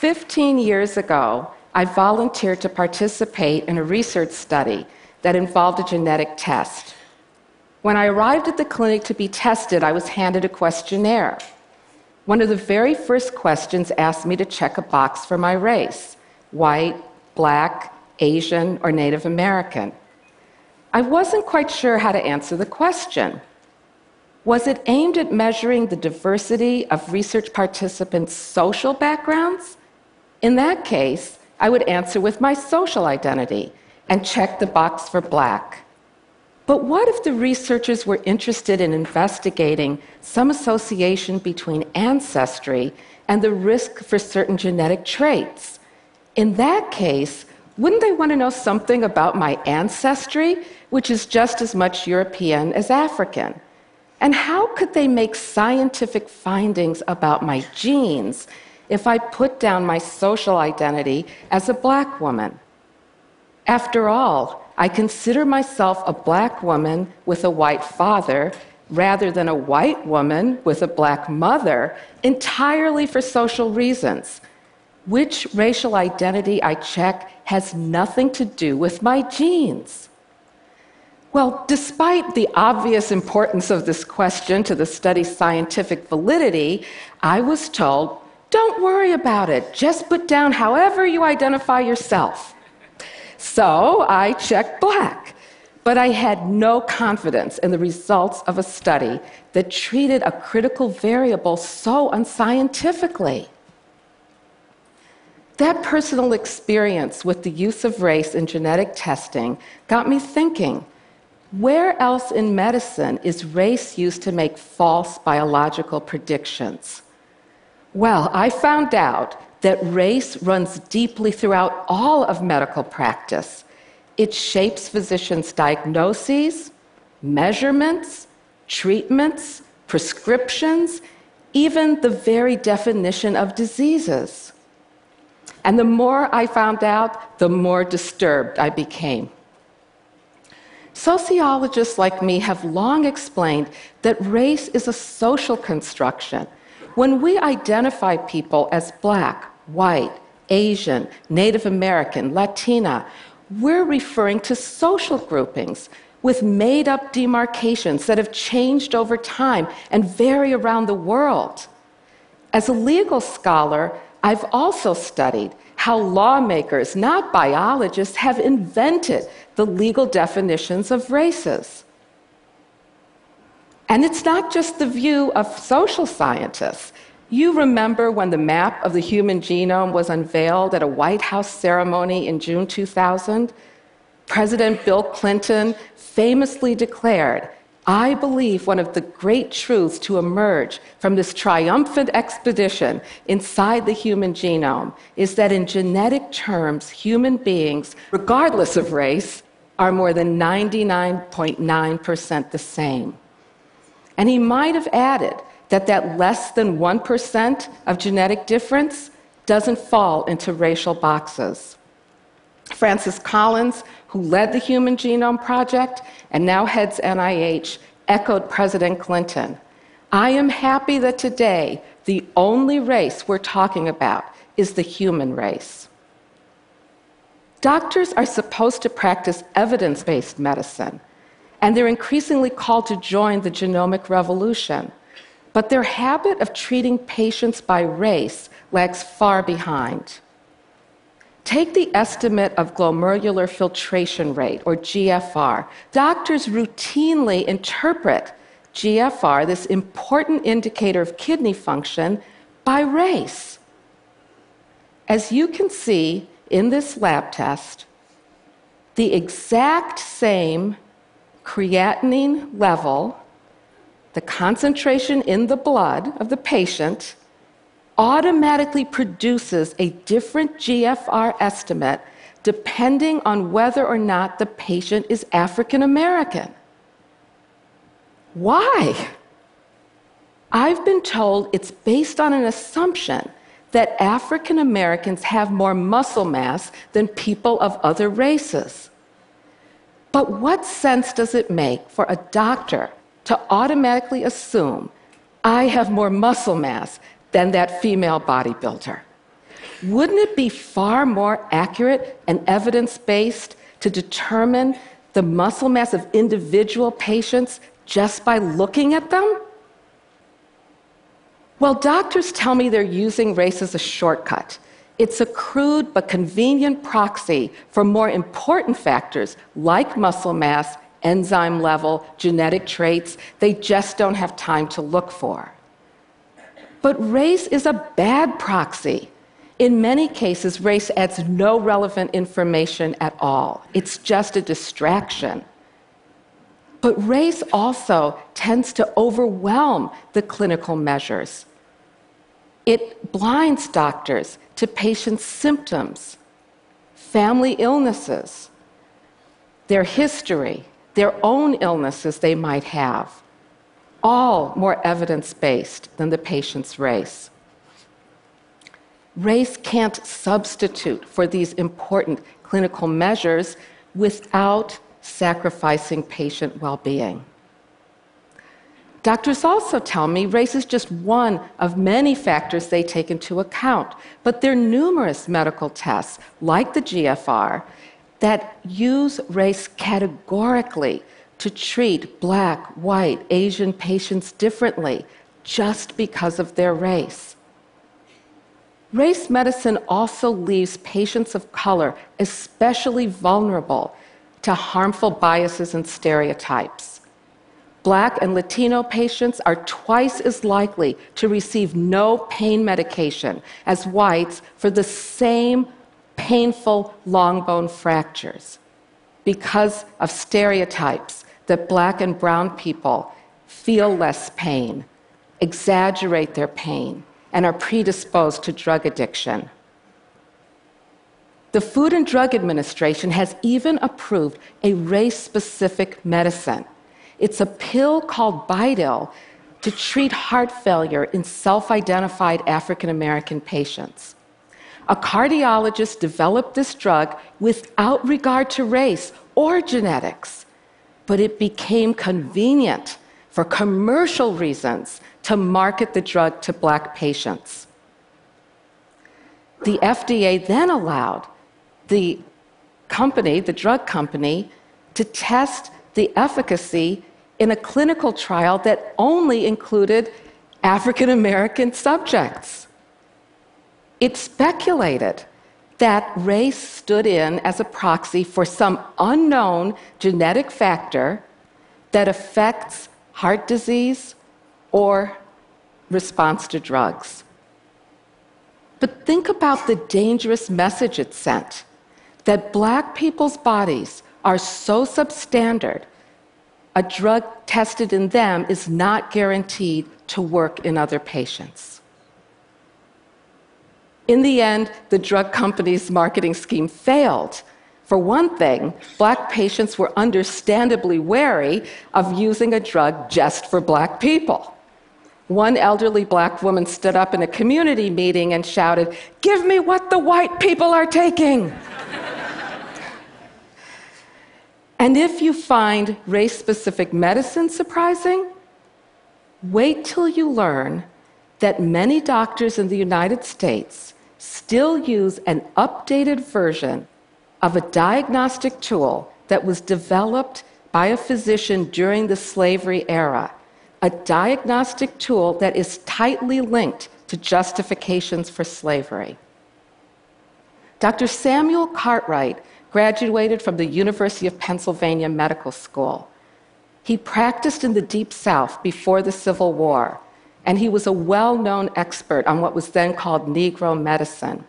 15 years ago, I volunteered to participate in a research study that involved a genetic test. When I arrived at the clinic to be tested, I was handed a questionnaire. One of the very first questions asked me to check a box for my race white, black, Asian, or Native American. I wasn't quite sure how to answer the question. Was it aimed at measuring the diversity of research participants' social backgrounds? In that case, I would answer with my social identity and check the box for black. But what if the researchers were interested in investigating some association between ancestry and the risk for certain genetic traits? In that case, wouldn't they want to know something about my ancestry, which is just as much European as African? And how could they make scientific findings about my genes if I put down my social identity as a black woman? After all, I consider myself a black woman with a white father rather than a white woman with a black mother entirely for social reasons. Which racial identity I check has nothing to do with my genes. Well, despite the obvious importance of this question to the study's scientific validity, I was told don't worry about it, just put down however you identify yourself. So I checked black, but I had no confidence in the results of a study that treated a critical variable so unscientifically. That personal experience with the use of race in genetic testing got me thinking where else in medicine is race used to make false biological predictions? Well, I found out that race runs deeply throughout all of medical practice. It shapes physicians' diagnoses, measurements, treatments, prescriptions, even the very definition of diseases. And the more I found out, the more disturbed I became. Sociologists like me have long explained that race is a social construction when we identify people as black, white, Asian, Native American, Latina, we're referring to social groupings with made up demarcations that have changed over time and vary around the world. As a legal scholar, I've also studied how lawmakers, not biologists, have invented the legal definitions of races. And it's not just the view of social scientists. You remember when the map of the human genome was unveiled at a White House ceremony in June 2000? President Bill Clinton famously declared, I believe one of the great truths to emerge from this triumphant expedition inside the human genome is that in genetic terms, human beings, regardless of race, are more than 99.9% the same. And he might have added that that less than 1% of genetic difference doesn't fall into racial boxes. Francis Collins, who led the Human Genome Project and now heads NIH, echoed President Clinton. I am happy that today the only race we're talking about is the human race. Doctors are supposed to practice evidence based medicine and they're increasingly called to join the genomic revolution. But their habit of treating patients by race lags far behind. Take the estimate of glomerular filtration rate, or GFR. Doctors routinely interpret GFR, this important indicator of kidney function, by race. As you can see in this lab test, the exact same creatinine level, the concentration in the blood of the patient, automatically produces a different GFR estimate depending on whether or not the patient is African American. Why? I've been told it's based on an assumption that African Americans have more muscle mass than people of other races. But what sense does it make for a doctor to automatically assume I have more muscle mass than that female bodybuilder? Wouldn't it be far more accurate and evidence based to determine the muscle mass of individual patients just by looking at them? Well, doctors tell me they're using race as a shortcut. It's a crude but convenient proxy for more important factors like muscle mass, enzyme level, genetic traits they just don't have time to look for. But race is a bad proxy. In many cases, race adds no relevant information at all. It's just a distraction. But race also tends to overwhelm the clinical measures. It blinds doctors to patients' symptoms, family illnesses, their history, their own illnesses they might have, all more evidence based than the patient's race. Race can't substitute for these important clinical measures without sacrificing patient well being. Doctors also tell me race is just one of many factors they take into account, but there are numerous medical tests, like the GFR, that use race categorically to treat black, white, Asian patients differently just because of their race. Race medicine also leaves patients of color especially vulnerable to harmful biases and stereotypes. Black and Latino patients are twice as likely to receive no pain medication as whites for the same painful long bone fractures because of stereotypes that black and brown people feel less pain, exaggerate their pain, and are predisposed to drug addiction. The Food and Drug Administration has even approved a race specific medicine. It's a pill called Bidil to treat heart failure in self identified African American patients. A cardiologist developed this drug without regard to race or genetics, but it became convenient for commercial reasons to market the drug to black patients. The FDA then allowed the company, the drug company, to test the efficacy in a clinical trial that only included African American subjects. It speculated that race stood in as a proxy for some unknown genetic factor that affects heart disease or response to drugs. But think about the dangerous message it sent that black people's bodies are so substandard, a drug tested in them is not guaranteed to work in other patients. In the end, the drug company's marketing scheme failed. For one thing, black patients were understandably wary of using a drug just for black people. One elderly black woman stood up in a community meeting and shouted, Give me what the white people are taking. And if you find race specific medicine surprising, wait till you learn that many doctors in the United States still use an updated version of a diagnostic tool that was developed by a physician during the slavery era a diagnostic tool that is tightly linked to justifications for slavery. Dr. Samuel Cartwright graduated from the University of Pennsylvania Medical School. He practiced in the Deep South before the Civil War, and he was a well known expert on what was then called Negro medicine.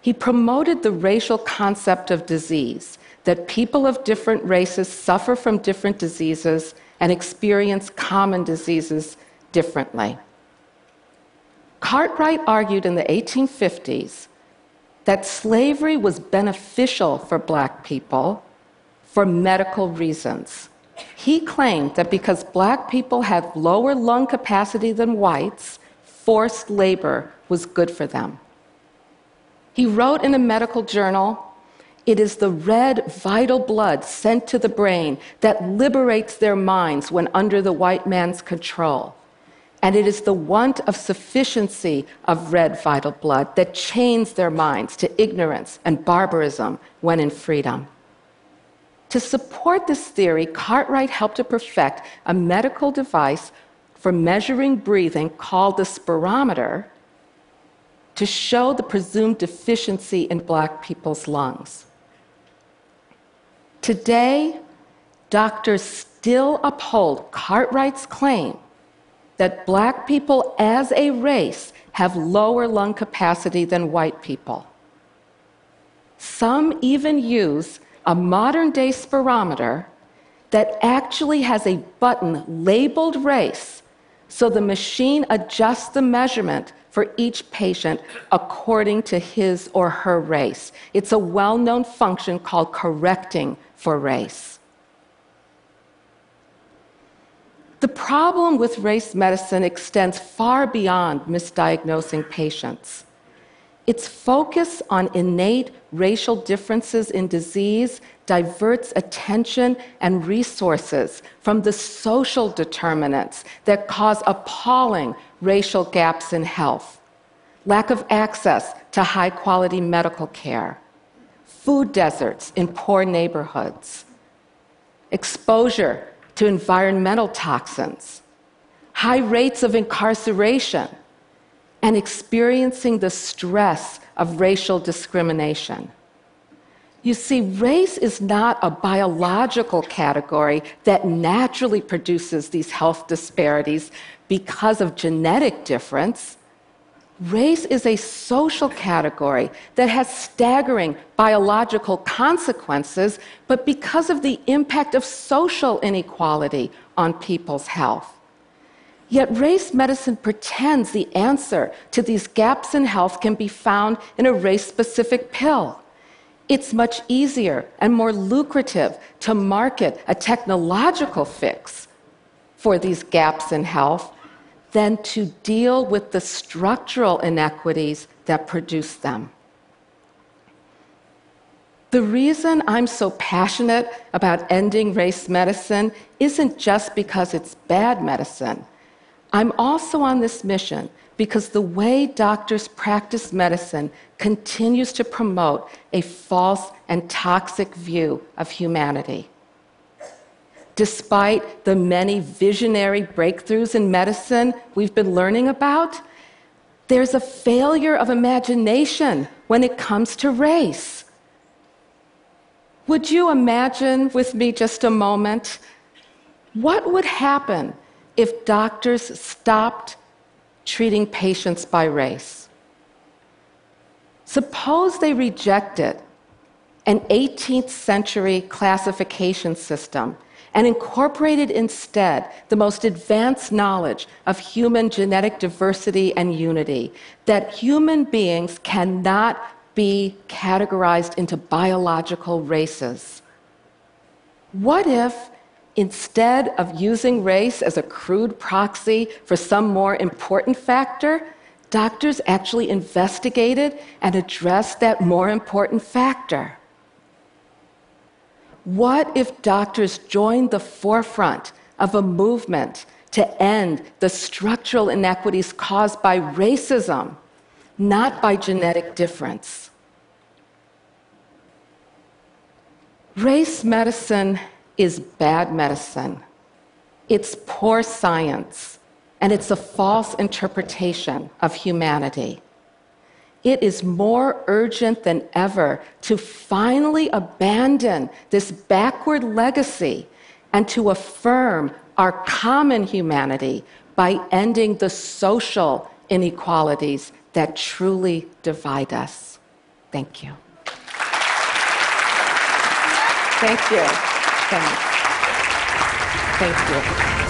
He promoted the racial concept of disease, that people of different races suffer from different diseases and experience common diseases differently. Cartwright argued in the 1850s that slavery was beneficial for black people for medical reasons. He claimed that because black people had lower lung capacity than whites, forced labor was good for them. He wrote in a medical journal it is the red, vital blood sent to the brain that liberates their minds when under the white man's control. And it is the want of sufficiency of red vital blood that chains their minds to ignorance and barbarism when in freedom. To support this theory, Cartwright helped to perfect a medical device for measuring breathing called the spirometer to show the presumed deficiency in black people's lungs. Today, doctors still uphold Cartwright's claim that black people as a race have lower lung capacity than white people. Some even use a modern day spirometer that actually has a button labeled race so the machine adjusts the measurement for each patient according to his or her race. It's a well known function called correcting for race. The problem with race medicine extends far beyond misdiagnosing patients. Its focus on innate racial differences in disease diverts attention and resources from the social determinants that cause appalling racial gaps in health. Lack of access to high quality medical care, food deserts in poor neighborhoods, exposure to environmental toxins, high rates of incarceration, and experiencing the stress of racial discrimination. You see, race is not a biological category that naturally produces these health disparities because of genetic difference. Race is a social category that has staggering biological consequences, but because of the impact of social inequality on people's health. Yet race medicine pretends the answer to these gaps in health can be found in a race specific pill. It's much easier and more lucrative to market a technological fix for these gaps in health than to deal with the structural inequities that produce them. The reason I'm so passionate about ending race medicine isn't just because it's bad medicine. I'm also on this mission because the way doctors practice medicine continues to promote a false and toxic view of humanity despite the many visionary breakthroughs in medicine we've been learning about, there's a failure of imagination when it comes to race. Would you imagine with me just a moment what would happen if doctors stopped treating patients by race? Suppose they rejected an 18th century classification system and incorporated instead the most advanced knowledge of human genetic diversity and unity, that human beings cannot be categorized into biological races. What if, instead of using race as a crude proxy for some more important factor, doctors actually investigated and addressed that more important factor? What if doctors joined the forefront of a movement to end the structural inequities caused by racism, not by genetic difference? Race medicine is bad medicine. It's poor science, and it's a false interpretation of humanity it is more urgent than ever to finally abandon this backward legacy and to affirm our common humanity by ending the social inequalities that truly divide us. Thank you. Thank you. Thanks. Thank you.